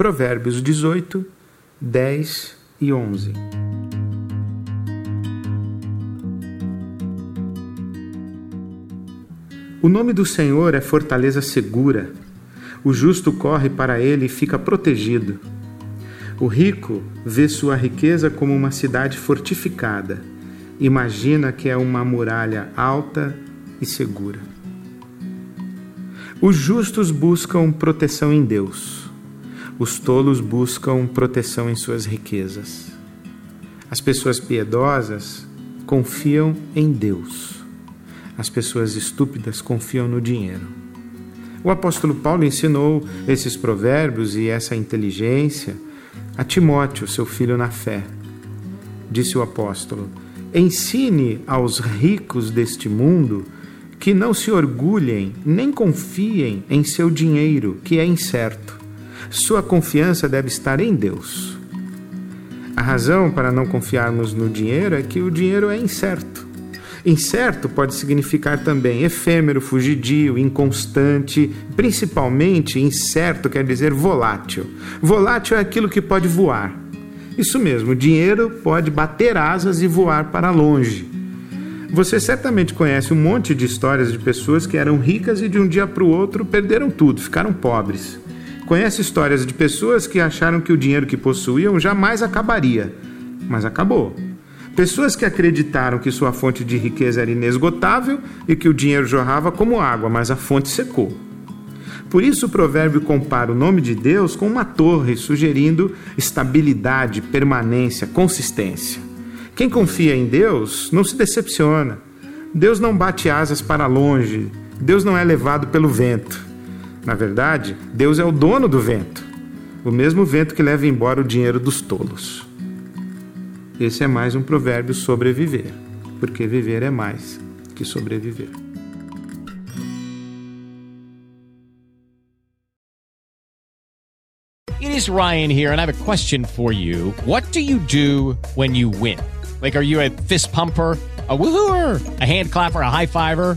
Provérbios 18, 10 e 11. O nome do Senhor é fortaleza segura. O justo corre para ele e fica protegido. O rico vê sua riqueza como uma cidade fortificada. Imagina que é uma muralha alta e segura. Os justos buscam proteção em Deus. Os tolos buscam proteção em suas riquezas. As pessoas piedosas confiam em Deus. As pessoas estúpidas confiam no dinheiro. O apóstolo Paulo ensinou esses provérbios e essa inteligência a Timóteo, seu filho na fé. Disse o apóstolo: Ensine aos ricos deste mundo que não se orgulhem nem confiem em seu dinheiro, que é incerto. Sua confiança deve estar em Deus. A razão para não confiarmos no dinheiro é que o dinheiro é incerto. Incerto pode significar também efêmero, fugidio, inconstante, principalmente incerto quer dizer volátil. Volátil é aquilo que pode voar. Isso mesmo, o dinheiro pode bater asas e voar para longe. Você certamente conhece um monte de histórias de pessoas que eram ricas e de um dia para o outro perderam tudo, ficaram pobres. Conhece histórias de pessoas que acharam que o dinheiro que possuíam jamais acabaria, mas acabou. Pessoas que acreditaram que sua fonte de riqueza era inesgotável e que o dinheiro jorrava como água, mas a fonte secou. Por isso o provérbio compara o nome de Deus com uma torre, sugerindo estabilidade, permanência, consistência. Quem confia em Deus não se decepciona. Deus não bate asas para longe. Deus não é levado pelo vento. Na verdade, Deus é o dono do vento, o mesmo vento que leva embora o dinheiro dos tolos. Esse é mais um provérbio sobre viver, porque viver é mais que sobreviver. It is Ryan here, and I have a question for you. What do you do when you win? Like, are you a fist pumper? a woohooer, a hand clapper, a high fiver.